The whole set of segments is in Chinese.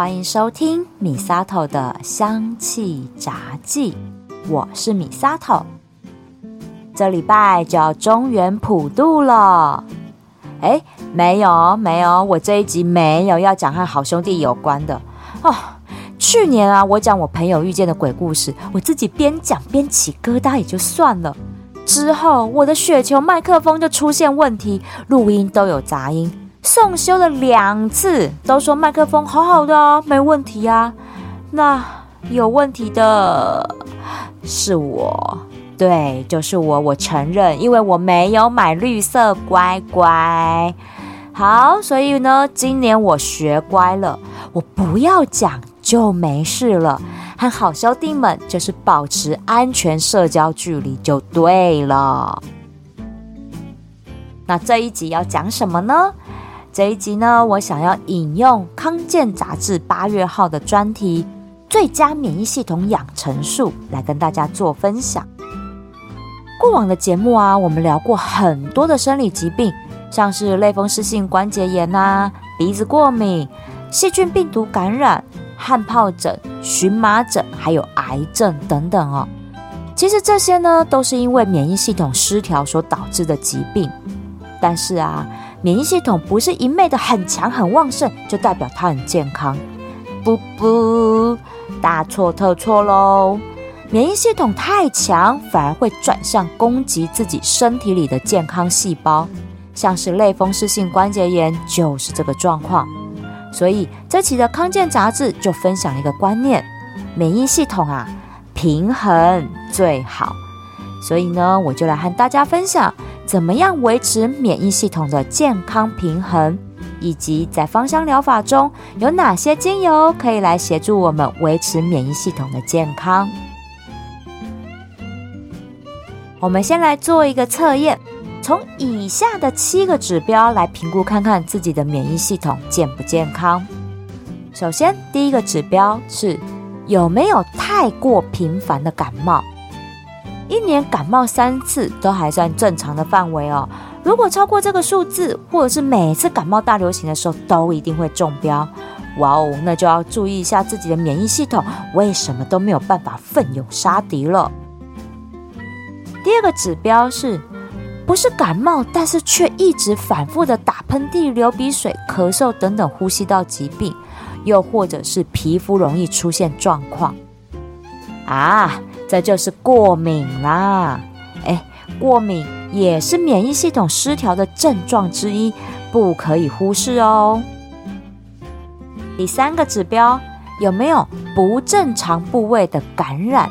欢迎收听米沙头的香气杂记，我是米沙头。这礼拜就要中原普渡了，哎，没有没有，我这一集没有要讲和好兄弟有关的哦。去年啊，我讲我朋友遇见的鬼故事，我自己边讲边起疙瘩也就算了。之后我的雪球麦克风就出现问题，录音都有杂音，送修了两次，都说麦克风好好的哦，没问题啊。那有问题的是我，对，就是我，我承认，因为我没有买绿色乖乖。好，所以呢，今年我学乖了，我不要讲。就没事了，和好兄弟们就是保持安全社交距离就对了。那这一集要讲什么呢？这一集呢，我想要引用康健杂志八月号的专题《最佳免疫系统养成术》来跟大家做分享。过往的节目啊，我们聊过很多的生理疾病，像是类风湿性关节炎啊、鼻子过敏、细菌病毒感染。汗疱疹、荨麻疹，还有癌症等等哦。其实这些呢，都是因为免疫系统失调所导致的疾病。但是啊，免疫系统不是一昧的很强很旺盛，就代表它很健康。不不，大错特错喽！免疫系统太强，反而会转向攻击自己身体里的健康细胞，像是类风湿性关节炎就是这个状况。所以这期的康健杂志就分享一个观念：免疫系统啊，平衡最好。所以呢，我就来和大家分享，怎么样维持免疫系统的健康平衡，以及在芳香疗法中有哪些精油可以来协助我们维持免疫系统的健康。我们先来做一个测验。从以下的七个指标来评估，看看自己的免疫系统健不健康。首先，第一个指标是有没有太过频繁的感冒。一年感冒三次都还算正常的范围哦。如果超过这个数字，或者是每次感冒大流行的时候都一定会中标，哇哦，那就要注意一下自己的免疫系统为什么都没有办法奋勇杀敌了。第二个指标是。不是感冒，但是却一直反复的打喷嚏、流鼻水、咳嗽等等呼吸道疾病，又或者是皮肤容易出现状况啊，这就是过敏啦！哎，过敏也是免疫系统失调的症状之一，不可以忽视哦。第三个指标有没有不正常部位的感染，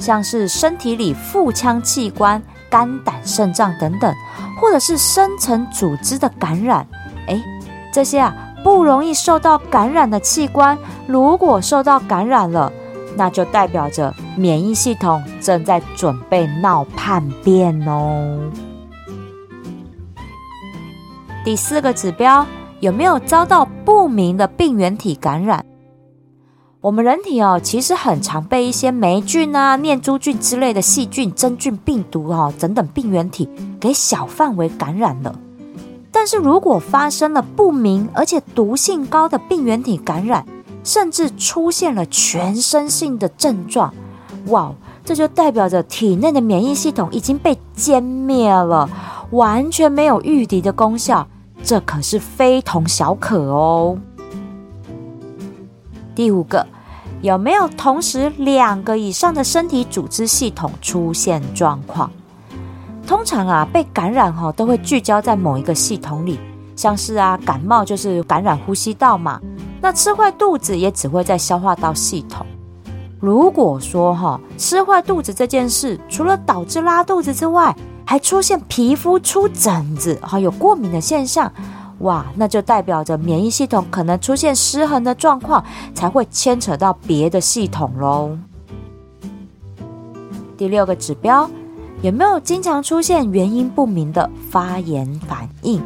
像是身体里腹腔器官。肝胆肾脏等等，或者是深层组织的感染，哎，这些啊不容易受到感染的器官，如果受到感染了，那就代表着免疫系统正在准备闹叛变哦。第四个指标，有没有遭到不明的病原体感染？我们人体哦，其实很常被一些霉菌啊、念珠菌之类的细菌、真菌、病毒哦等等病原体给小范围感染了。但是如果发生了不明而且毒性高的病原体感染，甚至出现了全身性的症状，哇，这就代表着体内的免疫系统已经被歼灭了，完全没有御敌的功效，这可是非同小可哦。第五个。有没有同时两个以上的身体组织系统出现状况？通常啊，被感染哈都会聚焦在某一个系统里，像是啊感冒就是感染呼吸道嘛，那吃坏肚子也只会在消化道系统。如果说哈吃坏肚子这件事，除了导致拉肚子之外，还出现皮肤出疹子，还有过敏的现象。哇，那就代表着免疫系统可能出现失衡的状况，才会牵扯到别的系统喽。第六个指标，有没有经常出现原因不明的发炎反应？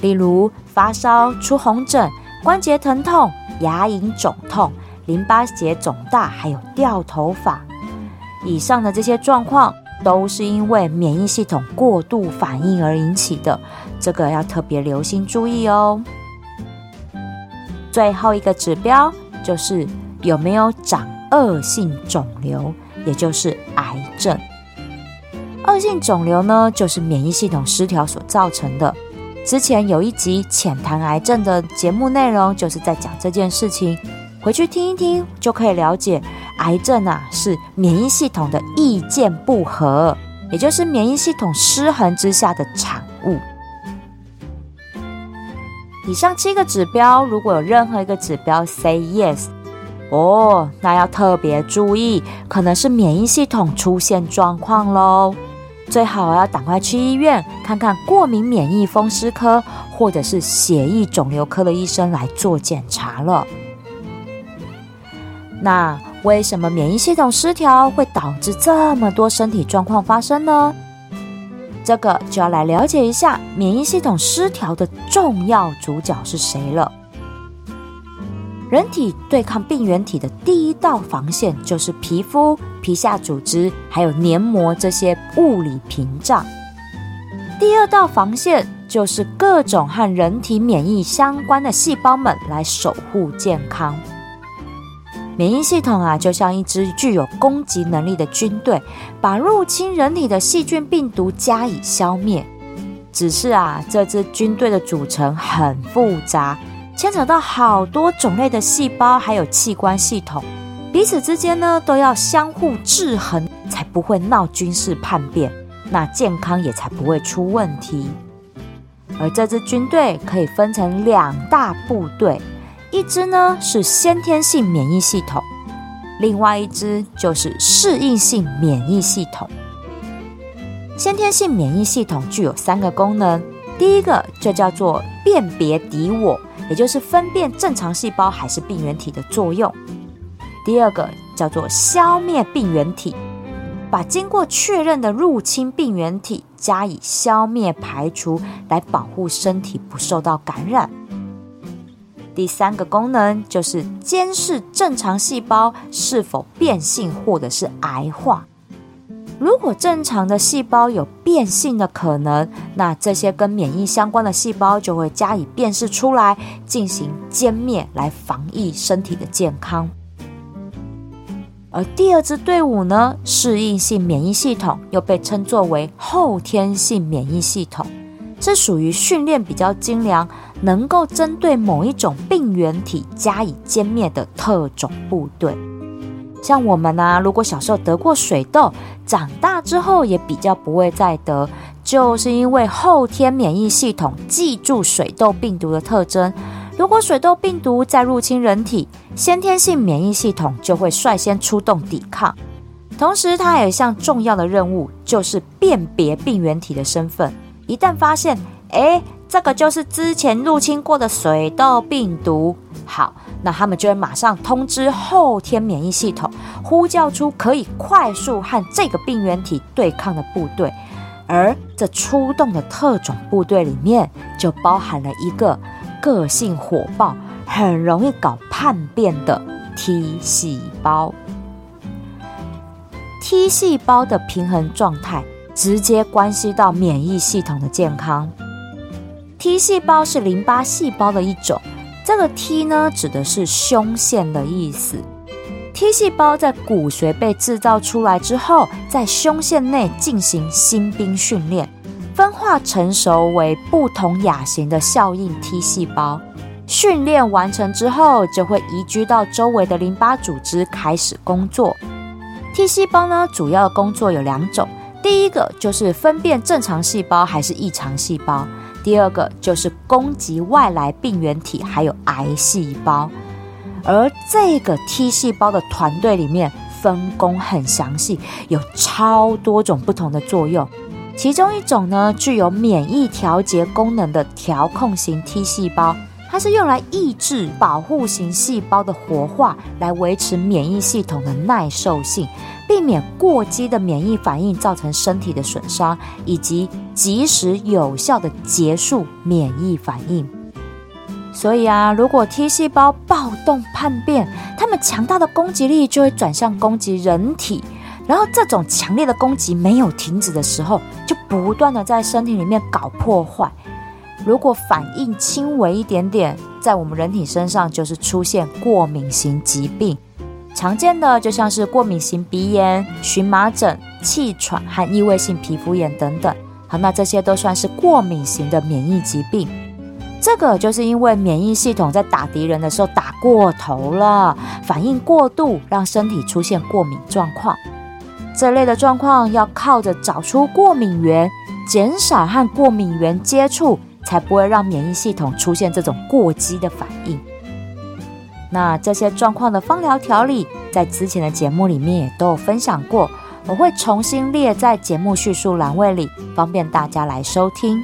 例如发烧、出红疹、关节疼痛、牙龈肿痛、淋巴结肿大，还有掉头发。以上的这些状况。都是因为免疫系统过度反应而引起的，这个要特别留心注意哦。最后一个指标就是有没有长恶性肿瘤，也就是癌症。恶性肿瘤呢，就是免疫系统失调所造成的。之前有一集浅谈癌症的节目内容，就是在讲这件事情，回去听一听就可以了解，癌症啊是免疫系统的意见不合，也就是免疫系统失衡之下的产物。以上七个指标，如果有任何一个指标 say yes，哦，那要特别注意，可能是免疫系统出现状况喽。最好要赶快去医院看看过敏免疫风湿科或者是血液肿瘤科的医生来做检查了。那为什么免疫系统失调会导致这么多身体状况发生呢？这个就要来了解一下免疫系统失调的重要主角是谁了。人体对抗病原体的第一道防线就是皮肤、皮下组织还有黏膜这些物理屏障。第二道防线就是各种和人体免疫相关的细胞们来守护健康。免疫系统啊，就像一支具有攻击能力的军队，把入侵人体的细菌、病毒加以消灭。只是啊，这支军队的组成很复杂。牵扯到好多种类的细胞，还有器官系统，彼此之间呢都要相互制衡，才不会闹军事叛变，那健康也才不会出问题。而这支军队可以分成两大部队，一支呢是先天性免疫系统，另外一支就是适应性免疫系统。先天性免疫系统具有三个功能，第一个就叫做辨别敌我。也就是分辨正常细胞还是病原体的作用。第二个叫做消灭病原体，把经过确认的入侵病原体加以消灭排除，来保护身体不受到感染。第三个功能就是监视正常细胞是否变性或者是癌化。如果正常的细胞有变性的可能，那这些跟免疫相关的细胞就会加以辨识出来，进行歼灭，来防疫身体的健康。而第二支队伍呢，适应性免疫系统又被称作为后天性免疫系统，是属于训练比较精良，能够针对某一种病原体加以歼灭的特种部队。像我们呢，如果小时候得过水痘，长大之后也比较不会再得，就是因为后天免疫系统记住水痘病毒的特征。如果水痘病毒再入侵人体，先天性免疫系统就会率先出动抵抗。同时，它还有一项重要的任务，就是辨别病原体的身份。一旦发现，哎，这个就是之前入侵过的水痘病毒，好。那他们就会马上通知后天免疫系统，呼叫出可以快速和这个病原体对抗的部队，而这出动的特种部队里面就包含了一个个性火爆、很容易搞叛变的 T 细胞。T 细胞的平衡状态直接关系到免疫系统的健康。T 细胞是淋巴细胞的一种。这个 T 呢，指的是胸腺的意思。T 细胞在骨髓被制造出来之后，在胸腺内进行新兵训练，分化成熟为不同亚型的效应 T 细胞。训练完成之后，就会移居到周围的淋巴组织开始工作。T 细胞呢，主要工作有两种，第一个就是分辨正常细胞还是异常细胞。第二个就是攻击外来病原体，还有癌细胞。而这个 T 细胞的团队里面分工很详细，有超多种不同的作用。其中一种呢，具有免疫调节功能的调控型 T 细胞，它是用来抑制保护型细胞的活化，来维持免疫系统的耐受性。避免过激的免疫反应造成身体的损伤，以及及时有效的结束免疫反应。所以啊，如果 T 细胞暴动叛变，它们强大的攻击力就会转向攻击人体。然后这种强烈的攻击没有停止的时候，就不断的在身体里面搞破坏。如果反应轻微一点点，在我们人体身上就是出现过敏型疾病。常见的就像是过敏性鼻炎、荨麻疹、气喘和异位性皮肤炎等等。好，那这些都算是过敏型的免疫疾病。这个就是因为免疫系统在打敌人的时候打过头了，反应过度，让身体出现过敏状况。这类的状况要靠着找出过敏源，减少和过敏源接触，才不会让免疫系统出现这种过激的反应。那这些状况的芳疗调理，在之前的节目里面也都有分享过，我会重新列在节目叙述栏位里，方便大家来收听。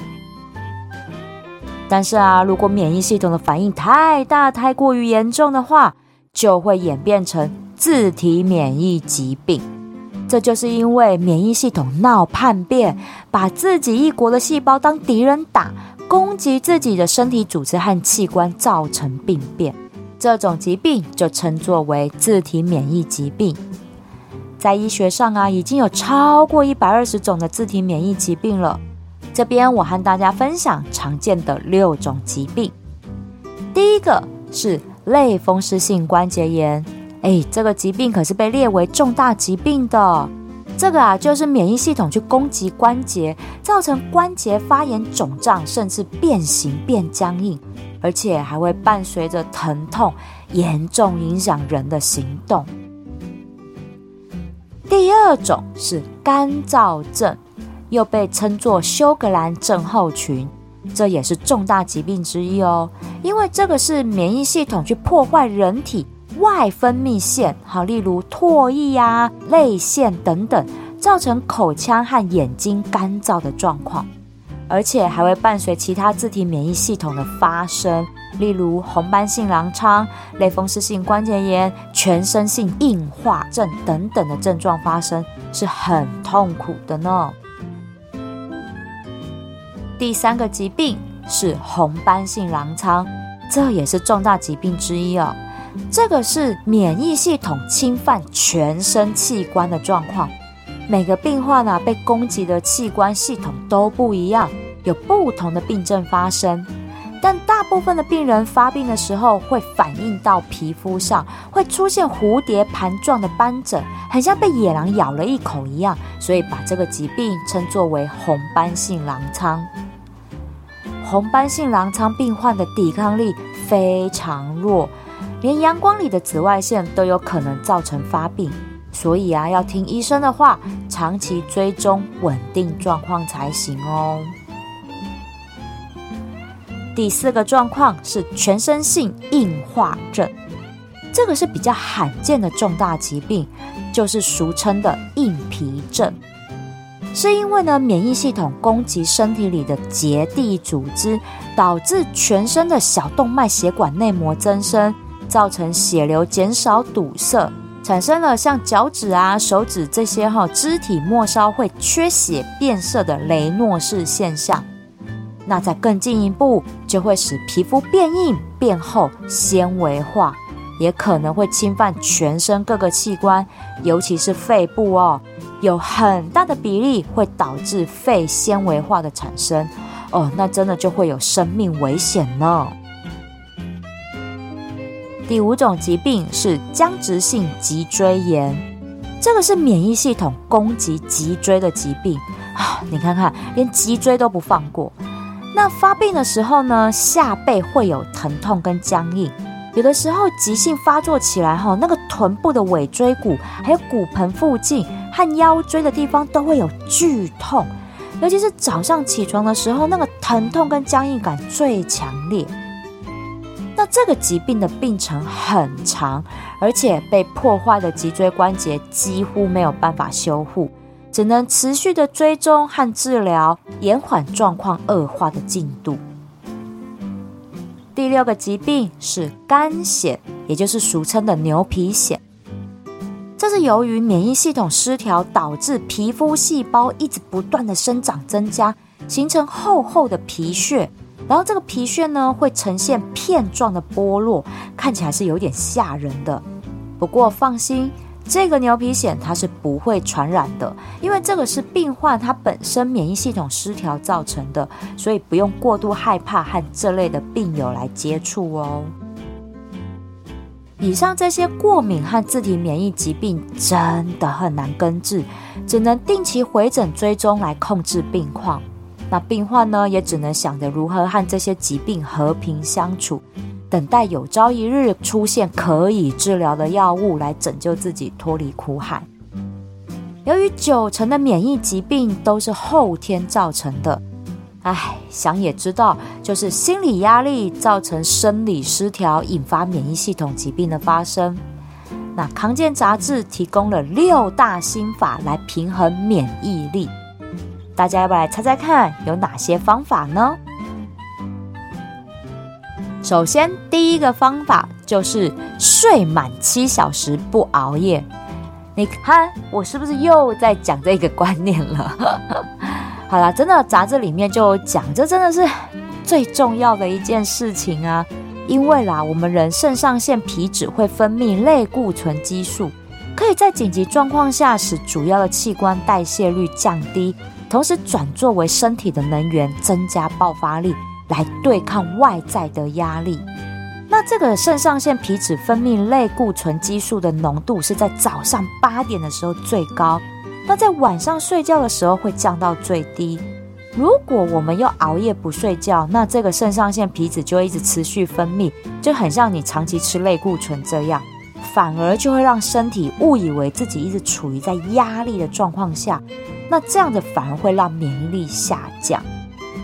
但是啊，如果免疫系统的反应太大、太过于严重的话，就会演变成自体免疫疾病。这就是因为免疫系统闹叛变，把自己一国的细胞当敌人打，攻击自己的身体组织和器官，造成病变。这种疾病就称作为自体免疫疾病。在医学上啊，已经有超过一百二十种的自体免疫疾病了。这边我和大家分享常见的六种疾病。第一个是类风湿性关节炎，哎，这个疾病可是被列为重大疾病的。这个啊，就是免疫系统去攻击关节，造成关节发炎、肿胀，甚至变形变僵硬，而且还会伴随着疼痛，严重影响人的行动。第二种是干燥症。又被称作休格兰症候群，这也是重大疾病之一哦。因为这个是免疫系统去破坏人体外分泌腺，好，例如唾液呀、泪腺等等，造成口腔和眼睛干燥的状况，而且还会伴随其他自体免疫系统的发生，例如红斑性狼疮、类风湿性关节炎、全身性硬化症等等的症状发生，是很痛苦的呢。第三个疾病是红斑性狼疮，这也是重大疾病之一哦。这个是免疫系统侵犯全身器官的状况。每个病患呢被攻击的器官系统都不一样，有不同的病症发生。但大部分的病人发病的时候会反映到皮肤上，会出现蝴蝶盘状的斑疹，很像被野狼咬了一口一样，所以把这个疾病称作为红斑性狼疮。红斑性狼疮病患的抵抗力非常弱，连阳光里的紫外线都有可能造成发病，所以啊，要听医生的话，长期追踪稳定状况才行哦。第四个状况是全身性硬化症，这个是比较罕见的重大疾病，就是俗称的硬皮症。是因为呢，免疫系统攻击身体里的结缔组织，导致全身的小动脉血管内膜增生，造成血流减少堵塞，产生了像脚趾啊、手指这些哈肢体末梢会缺血变色的雷诺氏现象。那再更进一步，就会使皮肤变硬、变厚、纤维化，也可能会侵犯全身各个器官，尤其是肺部哦。有很大的比例会导致肺纤维化的产生，哦，那真的就会有生命危险呢。第五种疾病是僵直性脊椎炎，这个是免疫系统攻击脊椎的疾病啊！你看看，连脊椎都不放过。那发病的时候呢，下背会有疼痛跟僵硬，有的时候急性发作起来哈，那个臀部的尾椎骨还有骨盆附近。和腰椎的地方都会有剧痛，尤其是早上起床的时候，那个疼痛跟僵硬感最强烈。这个疾病的病程很长，而且被破坏的脊椎关节几乎没有办法修复，只能持续的追踪和治疗，延缓状况恶化的进度。第六个疾病是肝癣，也就是俗称的牛皮癣。这是由于免疫系统失调，导致皮肤细胞一直不断的生长增加，形成厚厚的皮屑，然后这个皮屑呢会呈现片状的剥落，看起来是有点吓人的。不过放心，这个牛皮癣它是不会传染的，因为这个是病患他本身免疫系统失调造成的，所以不用过度害怕和这类的病友来接触哦。以上这些过敏和自体免疫疾病真的很难根治，只能定期回诊追踪来控制病况。那病患呢，也只能想着如何和这些疾病和平相处，等待有朝一日出现可以治疗的药物来拯救自己脱离苦海。由于九成的免疫疾病都是后天造成的。唉，想也知道，就是心理压力造成生理失调，引发免疫系统疾病的发生。那康健杂志提供了六大心法来平衡免疫力，大家要不要来猜猜看有哪些方法呢？首先，第一个方法就是睡满七小时不熬夜。你看，我是不是又在讲这个观念了？好啦，真的杂志里面就讲，这真的是最重要的一件事情啊！因为啦，我们人肾上腺皮质会分泌类固醇激素，可以在紧急状况下使主要的器官代谢率降低，同时转作为身体的能源，增加爆发力，来对抗外在的压力。那这个肾上腺皮质分泌类固醇激素的浓度是在早上八点的时候最高。那在晚上睡觉的时候会降到最低。如果我们又熬夜不睡觉，那这个肾上腺皮质就会一直持续分泌，就很像你长期吃类固醇这样，反而就会让身体误以为自己一直处于在压力的状况下。那这样子反而会让免疫力下降，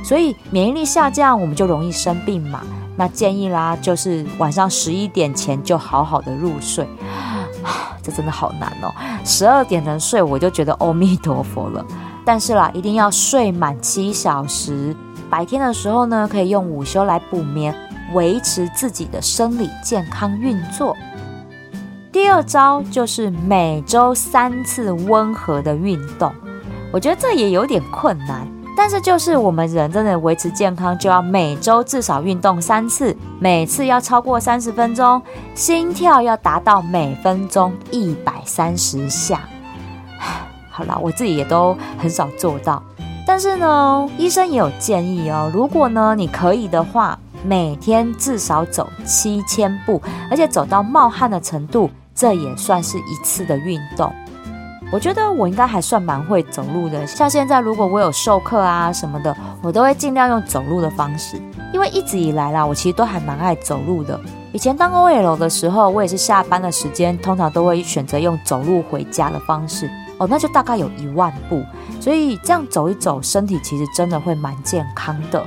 所以免疫力下降，我们就容易生病嘛。那建议啦，就是晚上十一点前就好好的入睡。这真的好难哦！十二点能睡，我就觉得阿弥陀佛了。但是啦，一定要睡满七小时。白天的时候呢，可以用午休来补眠，维持自己的生理健康运作。第二招就是每周三次温和的运动，我觉得这也有点困难。但是就是我们人真的维持健康，就要每周至少运动三次，每次要超过三十分钟，心跳要达到每分钟一百三十下。好了，我自己也都很少做到，但是呢，医生也有建议哦，如果呢你可以的话，每天至少走七千步，而且走到冒汗的程度，这也算是一次的运动。我觉得我应该还算蛮会走路的，像现在如果我有授课啊什么的，我都会尽量用走路的方式，因为一直以来啦，我其实都还蛮爱走路的。以前当 OL 的时候，我也是下班的时间，通常都会选择用走路回家的方式，哦，那就大概有一万步，所以这样走一走，身体其实真的会蛮健康的。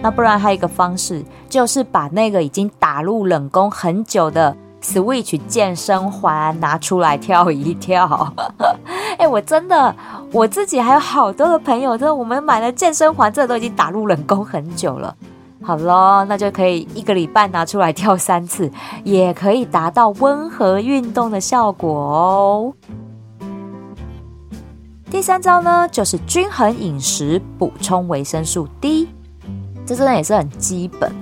那不然还有一个方式，就是把那个已经打入冷宫很久的。Switch 健身环拿出来跳一跳，哎，我真的我自己还有好多的朋友，真的我们买了健身环，这都已经打入冷宫很久了。好咯，那就可以一个礼拜拿出来跳三次，也可以达到温和运动的效果哦。第三招呢，就是均衡饮食，补充维生素 D，这真的也是很基本。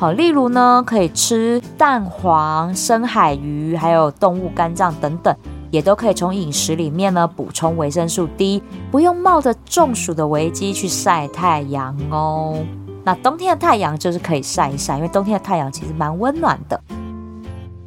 好，例如呢，可以吃蛋黄、深海鱼，还有动物肝脏等等，也都可以从饮食里面呢补充维生素 D，不用冒着中暑的危机去晒太阳哦。那冬天的太阳就是可以晒一晒，因为冬天的太阳其实蛮温暖的。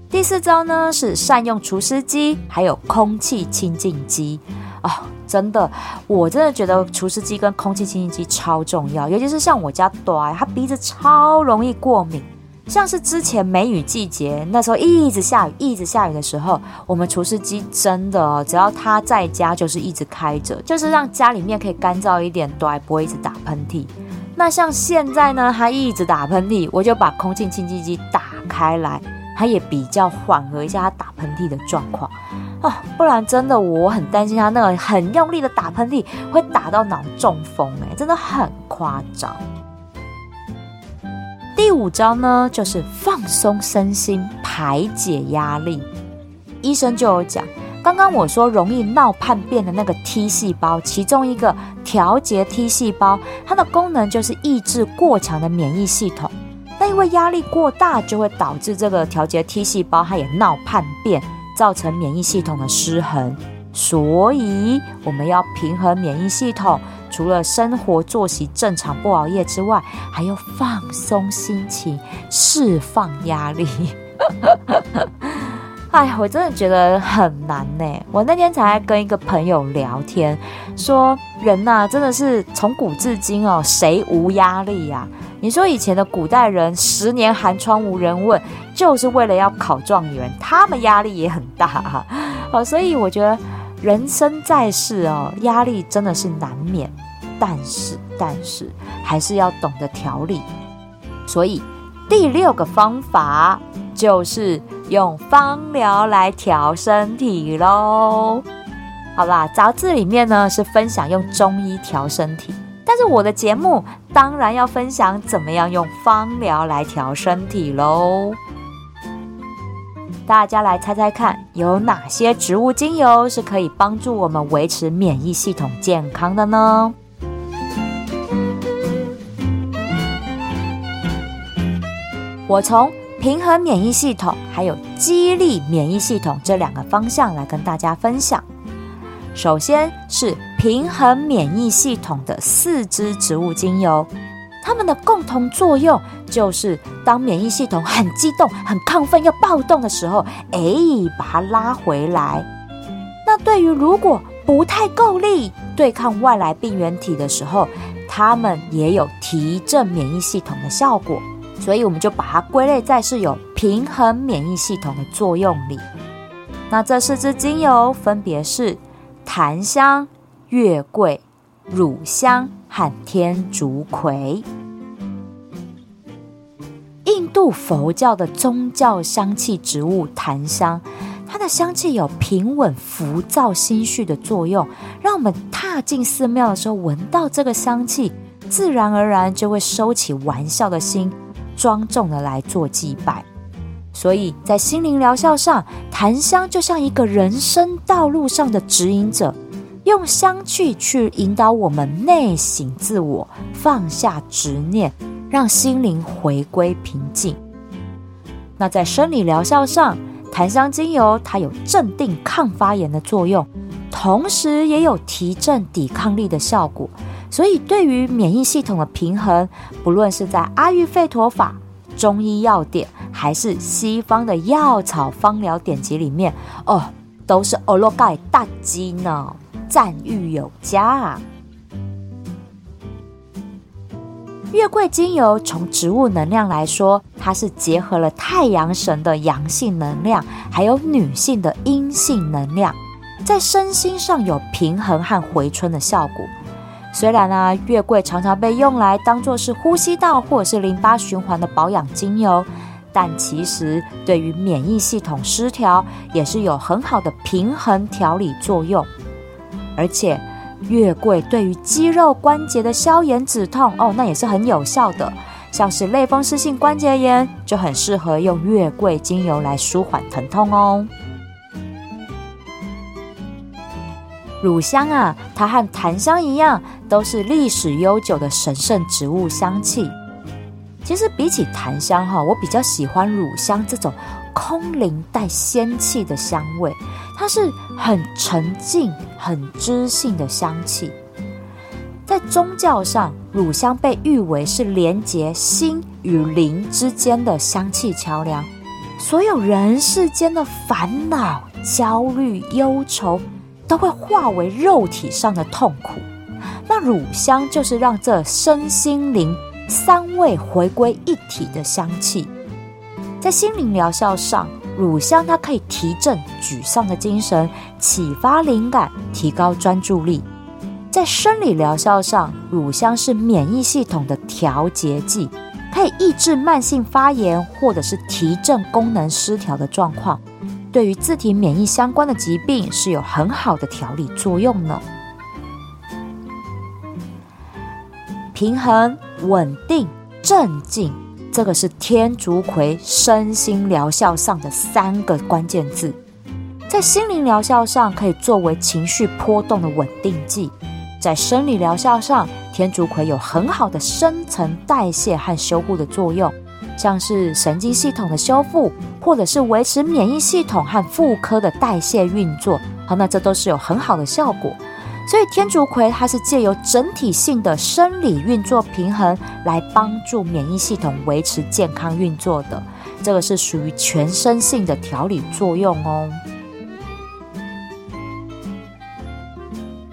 第四招呢是善用除湿机，还有空气清净机。哦，真的，我真的觉得除湿机跟空气清新机超重要，尤其是像我家短，他鼻子超容易过敏。像是之前梅雨季节，那时候一直下雨，一直下雨的时候，我们除湿机真的，只要他在家就是一直开着，就是让家里面可以干燥一点，短不会一直打喷嚏。那像现在呢，他一直打喷嚏，我就把空气清新机打开来，它也比较缓和一下他打喷嚏的状况。哦，不然真的我很担心他那个很用力的打喷嚏会打到脑中风，哎，真的很夸张。第五招呢，就是放松身心，排解压力。医生就有讲，刚刚我说容易闹叛变的那个 T 细胞，其中一个调节 T 细胞，它的功能就是抑制过强的免疫系统。那因为压力过大，就会导致这个调节 T 细胞它也闹叛变。造成免疫系统的失衡。所以我们要平衡免疫系统，除了生活作息正常、不熬夜之外，还要放松心情，释放压力。哎，我真的觉得很难呢。我那天才跟一个朋友聊天，说人呐，真的是从古至今哦，谁无压力呀？你说以前的古代人，十年寒窗无人问，就是为了要考状元，他们压力也很大哈。哦，所以我觉得人生在世哦，压力真的是难免，但是但是还是要懂得调理。所以第六个方法就是。用芳疗来调身体喽，好啦，杂志里面呢是分享用中医调身体，但是我的节目当然要分享怎么样用芳疗来调身体喽。大家来猜猜看，有哪些植物精油是可以帮助我们维持免疫系统健康的呢？我从。平衡免疫系统还有激励免疫系统这两个方向来跟大家分享。首先是平衡免疫系统的四支植物精油，它们的共同作用就是当免疫系统很激动、很亢奋、要暴动的时候，哎，把它拉回来。那对于如果不太够力对抗外来病原体的时候，它们也有提振免疫系统的效果。所以我们就把它归类在是有平衡免疫系统的作用里。那这四支精油分别是檀香、月桂、乳香和天竺葵。印度佛教的宗教香气植物檀香，它的香气有平稳浮躁心绪的作用，让我们踏进寺庙的时候闻到这个香气，自然而然就会收起玩笑的心。庄重的来做祭拜，所以在心灵疗效上，檀香就像一个人生道路上的指引者，用香气去引导我们内省自我，放下执念，让心灵回归平静。那在生理疗效上，檀香精油它有镇定、抗发炎的作用，同时也有提振抵抗力的效果。所以，对于免疫系统的平衡，不论是在阿育吠陀法、中医药典，还是西方的药草方疗典籍里面，哦，都是欧罗盖大吉呢，赞誉有加啊。月桂精油从植物能量来说，它是结合了太阳神的阳性能量，还有女性的阴性能量，在身心上有平衡和回春的效果。虽然呢，月桂常常被用来当做是呼吸道或者是淋巴循环的保养精油，但其实对于免疫系统失调也是有很好的平衡调理作用。而且，月桂对于肌肉关节的消炎止痛哦，那也是很有效的。像是类风湿性关节炎就很适合用月桂精油来舒缓疼痛哦。乳香啊，它和檀香一样，都是历史悠久的神圣植物香气。其实比起檀香哈，我比较喜欢乳香这种空灵带仙气的香味，它是很沉静、很知性的香气。在宗教上，乳香被誉为是连接心与灵之间的香气桥梁。所有人世间的烦恼、焦虑、忧愁。都会化为肉体上的痛苦，那乳香就是让这身心灵三味回归一体的香气。在心灵疗效上，乳香它可以提振沮丧的精神，启发灵感，提高专注力。在生理疗效上，乳香是免疫系统的调节剂，可以抑制慢性发炎或者是提振功能失调的状况。对于自体免疫相关的疾病是有很好的调理作用呢。平衡、稳定、镇静，这个是天竺葵身心疗效上的三个关键字。在心灵疗效上，可以作为情绪波动的稳定剂；在生理疗效上，天竺葵有很好的新陈代谢和修护的作用。像是神经系统的修复，或者是维持免疫系统和妇科的代谢运作。好，那这都是有很好的效果。所以天竺葵它是借由整体性的生理运作平衡，来帮助免疫系统维持健康运作的。这个是属于全身性的调理作用哦。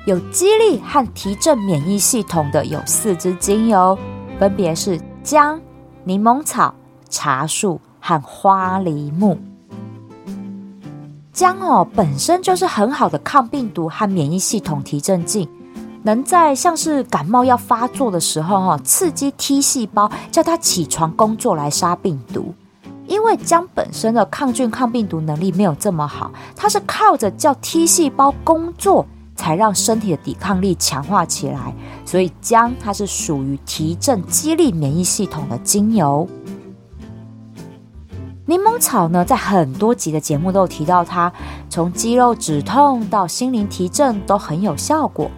有激励和提振免疫系统的有四支精油，分别是姜、柠檬草、茶树和花梨木。姜哦，本身就是很好的抗病毒和免疫系统提振剂，能在像是感冒要发作的时候哈，刺激 T 细胞，叫它起床工作来杀病毒。因为姜本身的抗菌抗病毒能力没有这么好，它是靠着叫 T 细胞工作，才让身体的抵抗力强化起来。所以姜它是属于提振激励免疫系统的精油。柠檬草呢，在很多集的节目都有提到它，从肌肉止痛到心灵提振都很有效果。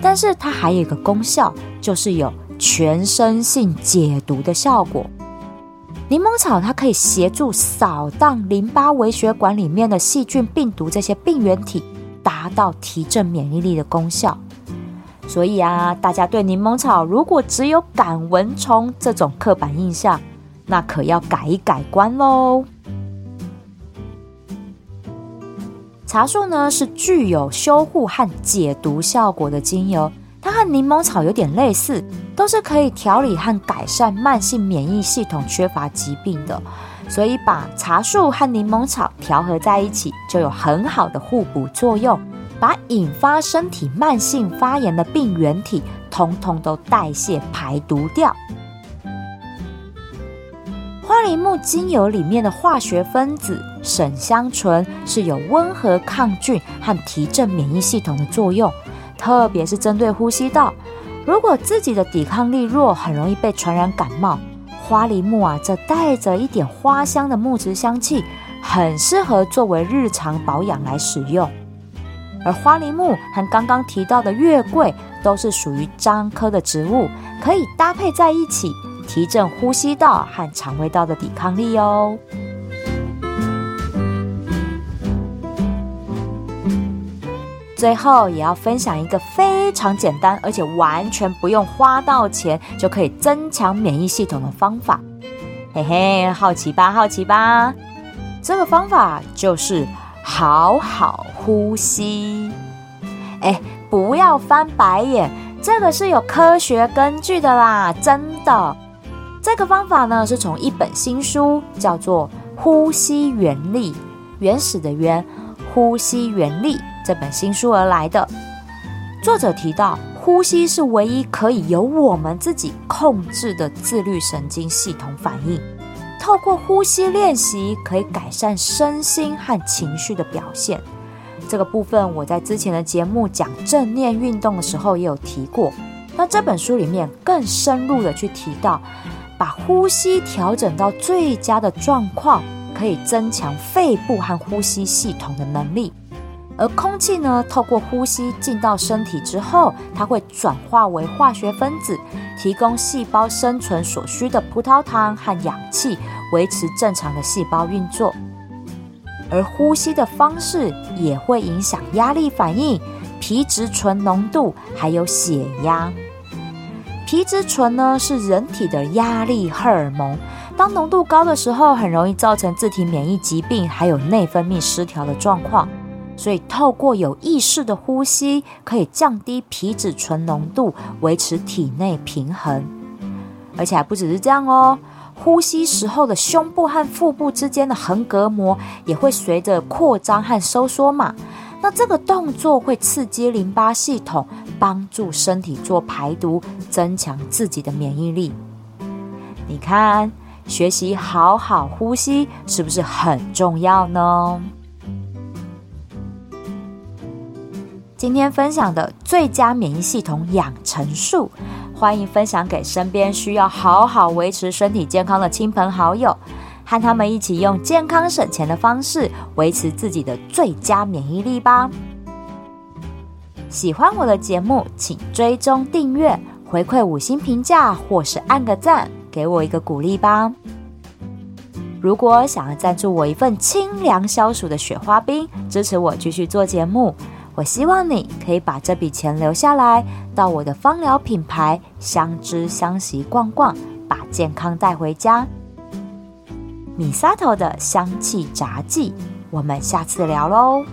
但是它还有一个功效，就是有全身性解毒的效果。柠檬草它可以协助扫荡淋巴微血管里面的细菌、病毒这些病原体，达到提振免疫力的功效。所以啊，大家对柠檬草如果只有赶蚊虫这种刻板印象。那可要改一改观喽。茶树呢是具有修护和解毒效果的精油，它和柠檬草有点类似，都是可以调理和改善慢性免疫系统缺乏疾病的。所以把茶树和柠檬草调和在一起，就有很好的互补作用，把引发身体慢性发炎的病原体，通通都代谢排毒掉。花梨木精油里面的化学分子沈香醇是有温和抗菌和提振免疫系统的作用，特别是针对呼吸道。如果自己的抵抗力弱，很容易被传染感冒，花梨木啊，这带着一点花香的木质香气，很适合作为日常保养来使用。而花梨木和刚刚提到的月桂都是属于樟科的植物，可以搭配在一起。提振呼吸道和肠胃道的抵抗力哦。最后也要分享一个非常简单，而且完全不用花到钱就可以增强免疫系统的方法。嘿嘿，好奇吧？好奇吧？这个方法就是好好呼吸。哎，不要翻白眼，这个是有科学根据的啦，真的。这个方法呢，是从一本新书叫做《呼吸原力》原始的原呼吸原力这本新书而来的。作者提到，呼吸是唯一可以由我们自己控制的自律神经系统反应。透过呼吸练习，可以改善身心和情绪的表现。这个部分我在之前的节目讲正念运动的时候也有提过。那这本书里面更深入的去提到。把呼吸调整到最佳的状况，可以增强肺部和呼吸系统的能力。而空气呢，透过呼吸进到身体之后，它会转化为化学分子，提供细胞生存所需的葡萄糖和氧气，维持正常的细胞运作。而呼吸的方式也会影响压力反应、皮质醇浓度，还有血压。皮质醇呢是人体的压力荷尔蒙，当浓度高的时候，很容易造成自体免疫疾病，还有内分泌失调的状况。所以，透过有意识的呼吸，可以降低皮质醇浓度，维持体内平衡。而且还不只是这样哦，呼吸时候的胸部和腹部之间的横膈膜也会随着扩张和收缩嘛。那这个动作会刺激淋巴系统，帮助身体做排毒，增强自己的免疫力。你看，学习好好呼吸是不是很重要呢？今天分享的最佳免疫系统养成术，欢迎分享给身边需要好好维持身体健康的亲朋好友。和他们一起用健康省钱的方式维持自己的最佳免疫力吧。喜欢我的节目请追踪订阅回馈五星评价或是按个赞给我一个鼓励吧。如果想要赞助我一份清凉消暑的雪花冰支持我继续做节目我希望你可以把这笔钱留下来到我的芳疗品牌相知相惜逛逛把健康带回家。米萨头的香气杂技，我们下次聊喽。